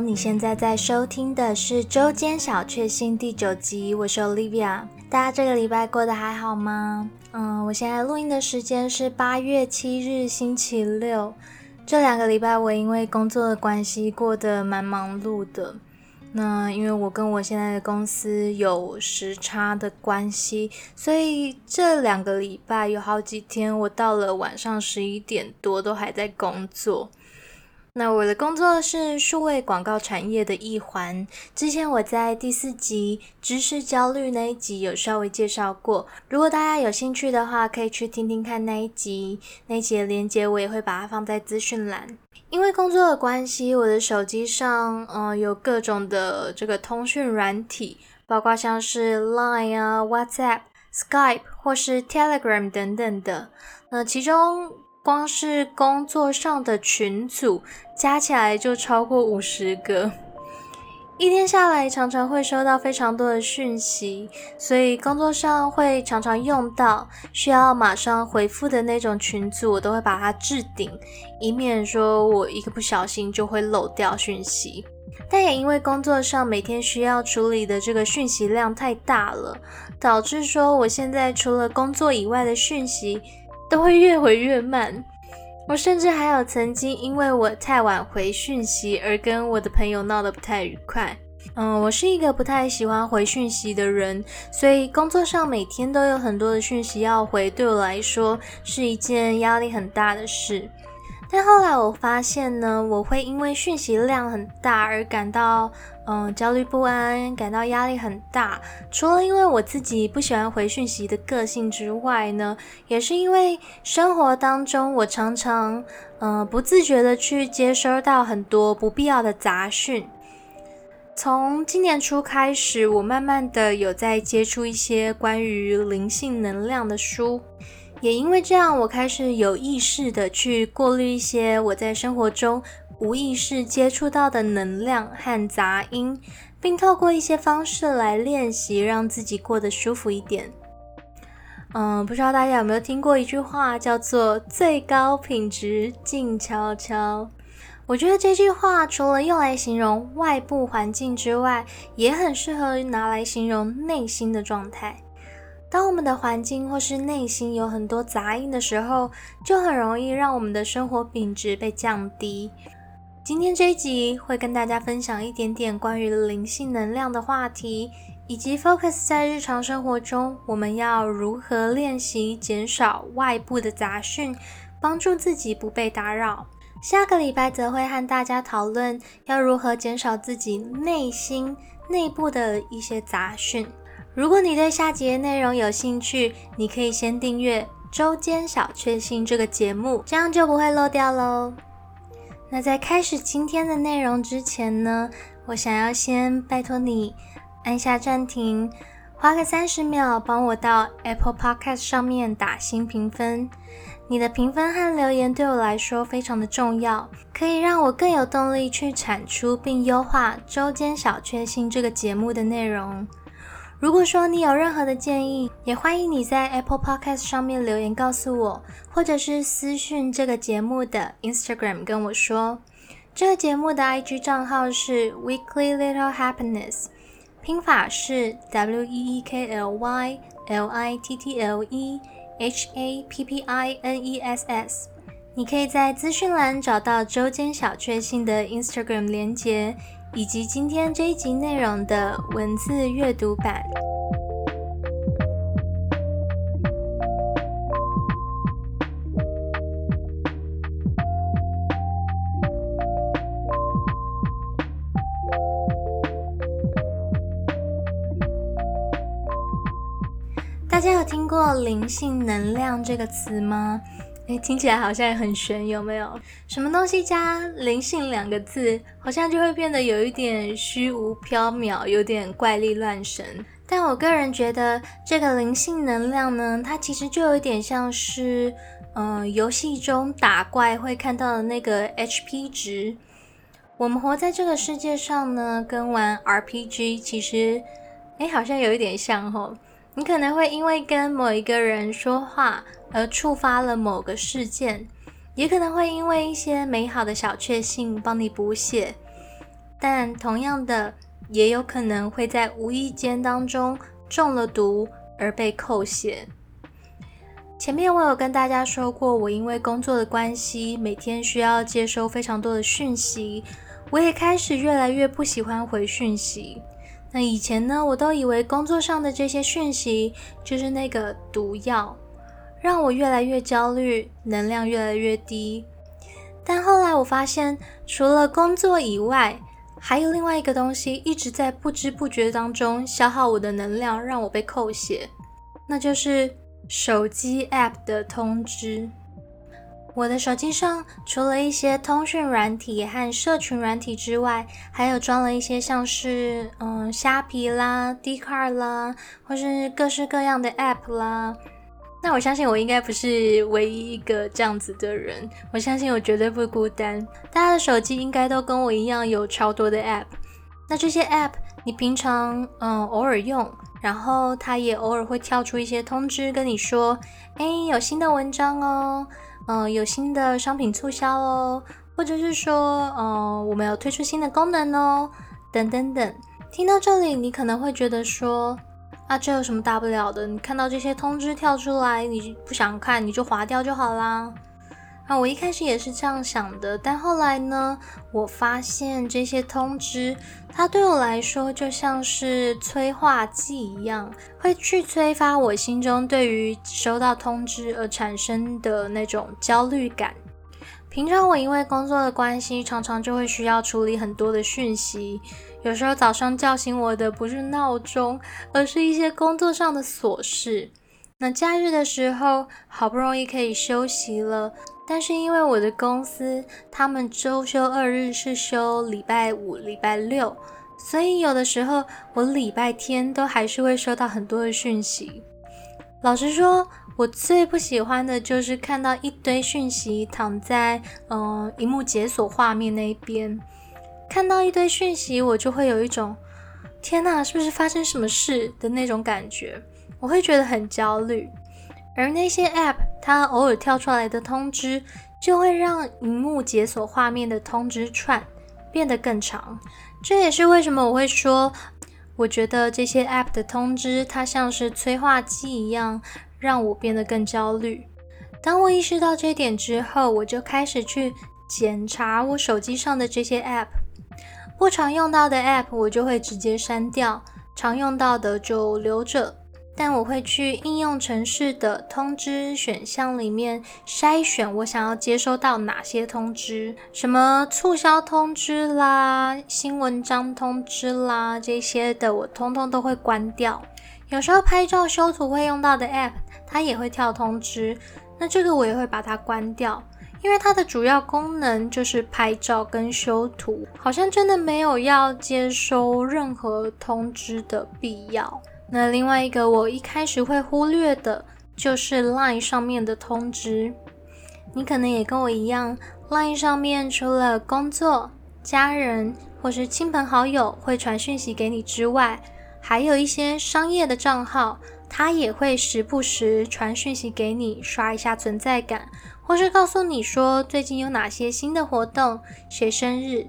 你现在在收听的是周间小确幸第九集，我是 Olivia。大家这个礼拜过得还好吗？嗯，我现在录音的时间是八月七日星期六。这两个礼拜我因为工作的关系过得蛮忙碌的。那因为我跟我现在的公司有时差的关系，所以这两个礼拜有好几天我到了晚上十一点多都还在工作。那我的工作是数位广告产业的一环。之前我在第四集知识焦虑那一集有稍微介绍过，如果大家有兴趣的话，可以去听听看那一集。那一集的链接我也会把它放在资讯栏。因为工作的关系，我的手机上嗯有各种的这个通讯软体，包括像是 Line 啊、WhatsApp、Skype 或是 Telegram 等等的。那其中光是工作上的群组加起来就超过五十个，一天下来常常会收到非常多的讯息，所以工作上会常常用到需要马上回复的那种群组，我都会把它置顶，以免说我一个不小心就会漏掉讯息。但也因为工作上每天需要处理的这个讯息量太大了，导致说我现在除了工作以外的讯息。都会越回越慢。我甚至还有曾经因为我太晚回讯息而跟我的朋友闹得不太愉快。嗯，我是一个不太喜欢回讯息的人，所以工作上每天都有很多的讯息要回，对我来说是一件压力很大的事。但后来我发现呢，我会因为讯息量很大而感到嗯焦虑不安，感到压力很大。除了因为我自己不喜欢回讯息的个性之外呢，也是因为生活当中我常常嗯不自觉的去接收到很多不必要的杂讯。从今年初开始，我慢慢的有在接触一些关于灵性能量的书。也因为这样，我开始有意识的去过滤一些我在生活中无意识接触到的能量和杂音，并透过一些方式来练习，让自己过得舒服一点。嗯，不知道大家有没有听过一句话，叫做“最高品质静悄悄”。我觉得这句话除了用来形容外部环境之外，也很适合拿来形容内心的状态。当我们的环境或是内心有很多杂音的时候，就很容易让我们的生活品质被降低。今天这一集会跟大家分享一点点关于灵性能量的话题，以及 focus 在日常生活中我们要如何练习减少外部的杂讯，帮助自己不被打扰。下个礼拜则会和大家讨论要如何减少自己内心内部的一些杂讯。如果你对下集的内容有兴趣，你可以先订阅《周间小确幸》这个节目，这样就不会漏掉喽。那在开始今天的内容之前呢，我想要先拜托你按下暂停，花个三十秒帮我到 Apple Podcast 上面打新评分。你的评分和留言对我来说非常的重要，可以让我更有动力去产出并优化《周间小确幸》这个节目的内容。如果说你有任何的建议，也欢迎你在 Apple Podcast 上面留言告诉我，或者是私讯这个节目的 Instagram 跟我说。这个节目的 IG 账号是 Weekly Little Happiness，拼法是 W E E K L Y L I T T L E H A P P I N E S S。你可以在资讯栏找到周间小确幸的 Instagram 连接。以及今天这一集内容的文字阅读版。大家有听过“灵性能量”这个词吗？听起来好像很玄，有没有？什么东西加“灵性”两个字，好像就会变得有一点虚无缥缈，有点怪力乱神。但我个人觉得，这个灵性能量呢，它其实就有点像是，嗯，游戏中打怪会看到的那个 HP 值。我们活在这个世界上呢，跟玩 RPG 其实，哎，好像有一点像吼。你可能会因为跟某一个人说话而触发了某个事件，也可能会因为一些美好的小确幸帮你补血。但同样的，也有可能会在无意间当中中了毒而被扣血。前面我有跟大家说过，我因为工作的关系，每天需要接收非常多的讯息，我也开始越来越不喜欢回讯息。那以前呢，我都以为工作上的这些讯息就是那个毒药，让我越来越焦虑，能量越来越低。但后来我发现，除了工作以外，还有另外一个东西一直在不知不觉当中消耗我的能量，让我被扣血，那就是。手机 App 的通知，我的手机上除了一些通讯软体和社群软体之外，还有装了一些像是嗯虾皮啦、d c a r 啦，或是各式各样的 App 啦。那我相信我应该不是唯一一个这样子的人，我相信我绝对不孤单。大家的手机应该都跟我一样有超多的 App。那这些 App 你平常嗯偶尔用？然后它也偶尔会跳出一些通知，跟你说：“哎，有新的文章哦，嗯，有新的商品促销哦，或者是说，嗯，我们有推出新的功能哦，等等等。”听到这里，你可能会觉得说：“啊，这有什么大不了的？你看到这些通知跳出来，你不想看，你就划掉就好啦。”那我一开始也是这样想的，但后来呢，我发现这些通知，它对我来说就像是催化剂一样，会去催发我心中对于收到通知而产生的那种焦虑感。平常我因为工作的关系，常常就会需要处理很多的讯息，有时候早上叫醒我的不是闹钟，而是一些工作上的琐事。那假日的时候，好不容易可以休息了。但是因为我的公司，他们周休二日是休礼拜五、礼拜六，所以有的时候我礼拜天都还是会收到很多的讯息。老实说，我最不喜欢的就是看到一堆讯息躺在嗯荧幕解锁画面那边，看到一堆讯息，我就会有一种天哪，是不是发生什么事的那种感觉，我会觉得很焦虑。而那些 App，它偶尔跳出来的通知，就会让荧幕解锁画面的通知串变得更长。这也是为什么我会说，我觉得这些 App 的通知，它像是催化剂一样，让我变得更焦虑。当我意识到这点之后，我就开始去检查我手机上的这些 App，不常用到的 App 我就会直接删掉，常用到的就留着。但我会去应用程式的通知选项里面筛选我想要接收到哪些通知，什么促销通知啦、新文章通知啦这些的，我通通都会关掉。有时候拍照修图会用到的 App，它也会跳通知，那这个我也会把它关掉，因为它的主要功能就是拍照跟修图，好像真的没有要接收任何通知的必要。那另外一个我一开始会忽略的，就是 LINE 上面的通知。你可能也跟我一样，LINE 上面除了工作、家人或是亲朋好友会传讯息给你之外，还有一些商业的账号，它也会时不时传讯息给你，刷一下存在感，或是告诉你说最近有哪些新的活动，谁生日，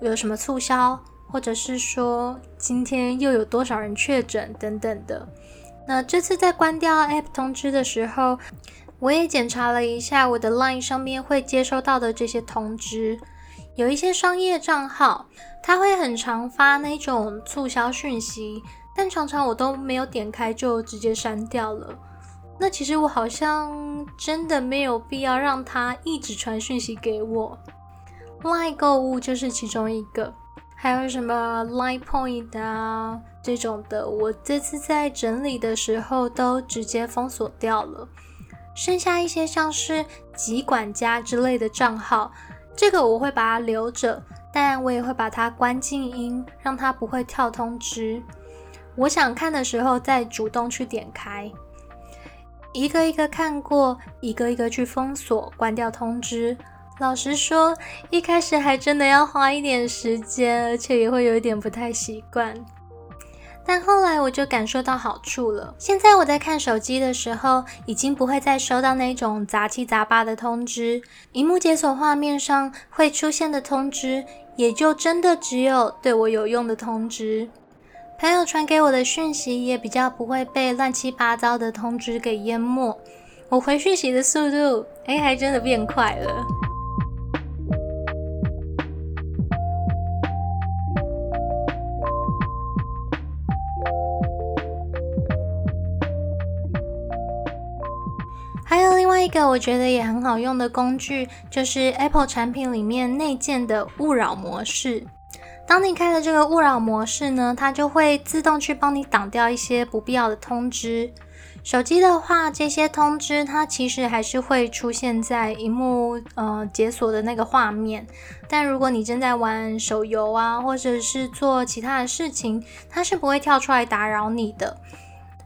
有什么促销。或者是说今天又有多少人确诊等等的。那这次在关掉 App 通知的时候，我也检查了一下我的 Line 上面会接收到的这些通知，有一些商业账号，它会很常发那种促销讯息，但常常我都没有点开就直接删掉了。那其实我好像真的没有必要让它一直传讯息给我。Line 购物就是其中一个。还有什么 Line Point 啊这种的，我这次在整理的时候都直接封锁掉了。剩下一些像是集管家之类的账号，这个我会把它留着，但我也会把它关静音，让它不会跳通知。我想看的时候再主动去点开，一个一个看过，一个一个去封锁，关掉通知。老实说，一开始还真的要花一点时间，而且也会有一点不太习惯。但后来我就感受到好处了。现在我在看手机的时候，已经不会再收到那种杂七杂八的通知。荧幕解锁画面上会出现的通知，也就真的只有对我有用的通知。朋友传给我的讯息也比较不会被乱七八糟的通知给淹没。我回讯息的速度，哎，还真的变快了。还有另外一个我觉得也很好用的工具，就是 Apple 产品里面内建的勿扰模式。当你开了这个勿扰模式呢，它就会自动去帮你挡掉一些不必要的通知。手机的话，这些通知它其实还是会出现在荧幕呃解锁的那个画面。但如果你正在玩手游啊，或者是做其他的事情，它是不会跳出来打扰你的。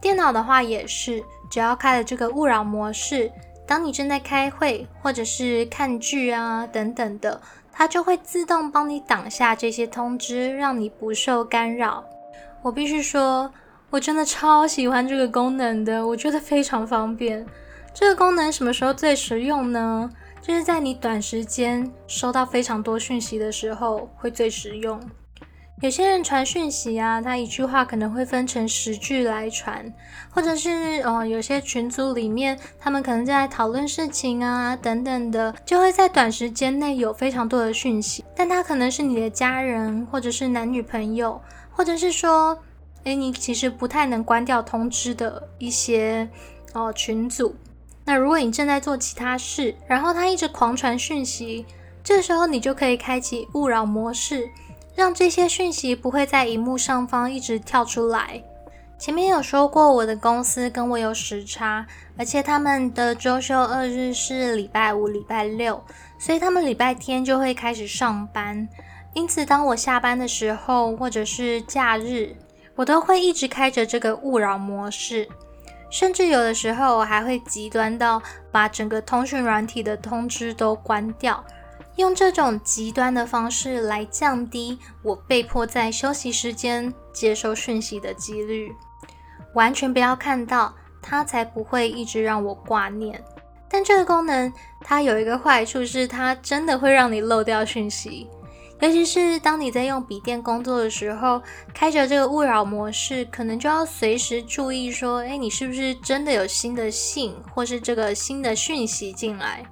电脑的话也是。只要开了这个勿扰模式，当你正在开会或者是看剧啊等等的，它就会自动帮你挡下这些通知，让你不受干扰。我必须说，我真的超喜欢这个功能的，我觉得非常方便。这个功能什么时候最实用呢？就是在你短时间收到非常多讯息的时候会最实用。有些人传讯息啊，他一句话可能会分成十句来传，或者是呃，有些群组里面，他们可能在讨论事情啊等等的，就会在短时间内有非常多的讯息。但他可能是你的家人，或者是男女朋友，或者是说，诶，你其实不太能关掉通知的一些哦群组。那如果你正在做其他事，然后他一直狂传讯息，这时候你就可以开启勿扰模式。让这些讯息不会在荧幕上方一直跳出来。前面有说过，我的公司跟我有时差，而且他们的周休二日是礼拜五、礼拜六，所以他们礼拜天就会开始上班。因此，当我下班的时候，或者是假日，我都会一直开着这个勿扰模式，甚至有的时候我还会极端到把整个通讯软体的通知都关掉。用这种极端的方式来降低我被迫在休息时间接收讯息的几率，完全不要看到它，才不会一直让我挂念。但这个功能它有一个坏处，是它真的会让你漏掉讯息，尤其是当你在用笔电工作的时候，开着这个勿扰模式，可能就要随时注意说，哎，你是不是真的有新的信或是这个新的讯息进来？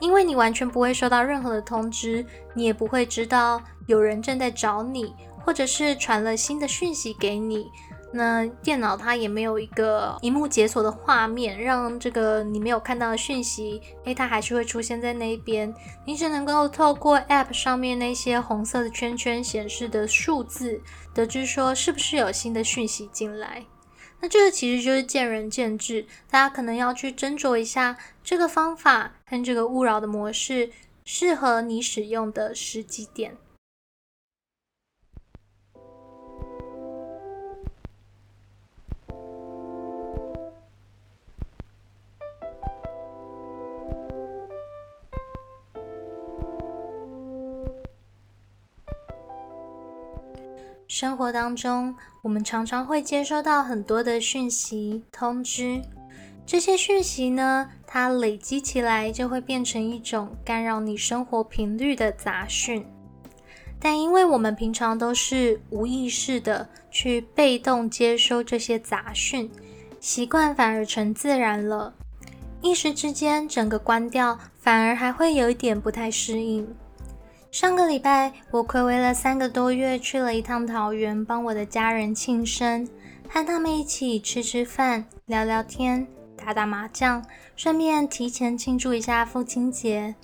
因为你完全不会收到任何的通知，你也不会知道有人正在找你，或者是传了新的讯息给你。那电脑它也没有一个荧幕解锁的画面，让这个你没有看到的讯息，诶，它还是会出现在那边。你只能够透过 App 上面那些红色的圈圈显示的数字，得知说是不是有新的讯息进来。那这个其实就是见仁见智，大家可能要去斟酌一下这个方法跟这个勿扰的模式适合你使用的时机点。生活当中，我们常常会接收到很多的讯息通知，这些讯息呢，它累积起来就会变成一种干扰你生活频率的杂讯。但因为我们平常都是无意识的去被动接收这些杂讯，习惯反而成自然了，一时之间整个关掉，反而还会有一点不太适应。上个礼拜，我暌违了三个多月，去了一趟桃园，帮我的家人庆生，和他们一起吃吃饭、聊聊天、打打麻将，顺便提前庆祝一下父亲节。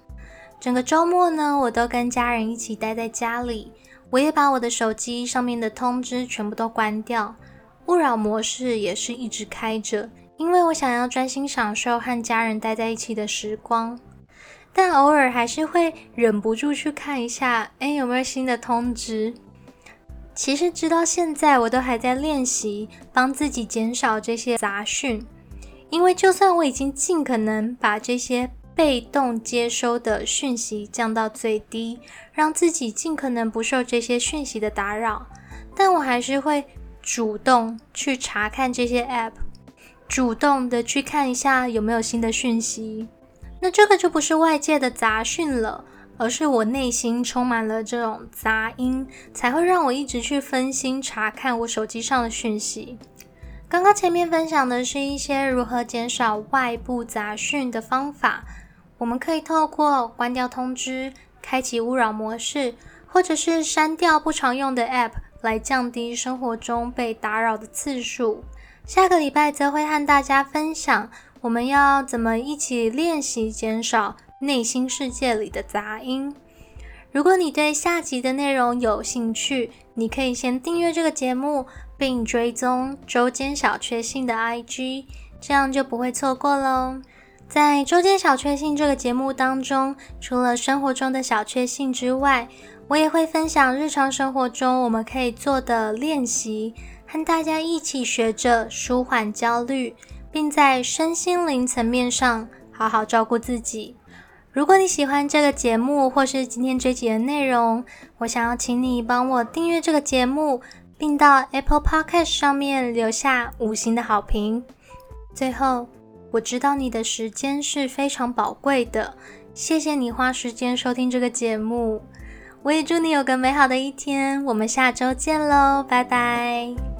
整个周末呢，我都跟家人一起待在家里，我也把我的手机上面的通知全部都关掉，勿扰模式也是一直开着，因为我想要专心享受和家人待在一起的时光。但偶尔还是会忍不住去看一下，哎，有没有新的通知？其实直到现在，我都还在练习帮自己减少这些杂讯，因为就算我已经尽可能把这些被动接收的讯息降到最低，让自己尽可能不受这些讯息的打扰，但我还是会主动去查看这些 App，主动的去看一下有没有新的讯息。那这个就不是外界的杂讯了，而是我内心充满了这种杂音，才会让我一直去分心查看我手机上的讯息。刚刚前面分享的是一些如何减少外部杂讯的方法，我们可以透过关掉通知、开启勿扰模式，或者是删掉不常用的 App 来降低生活中被打扰的次数。下个礼拜则会和大家分享，我们要怎么一起练习减少内心世界里的杂音。如果你对下集的内容有兴趣，你可以先订阅这个节目，并追踪周间小确幸的 IG，这样就不会错过喽。在周间小确幸这个节目当中，除了生活中的小确幸之外，我也会分享日常生活中我们可以做的练习，和大家一起学着舒缓焦虑，并在身心灵层面上好好照顾自己。如果你喜欢这个节目，或是今天这集的内容，我想要请你帮我订阅这个节目，并到 Apple Podcast 上面留下五星的好评。最后，我知道你的时间是非常宝贵的，谢谢你花时间收听这个节目。我也祝你有个美好的一天，我们下周见喽，拜拜。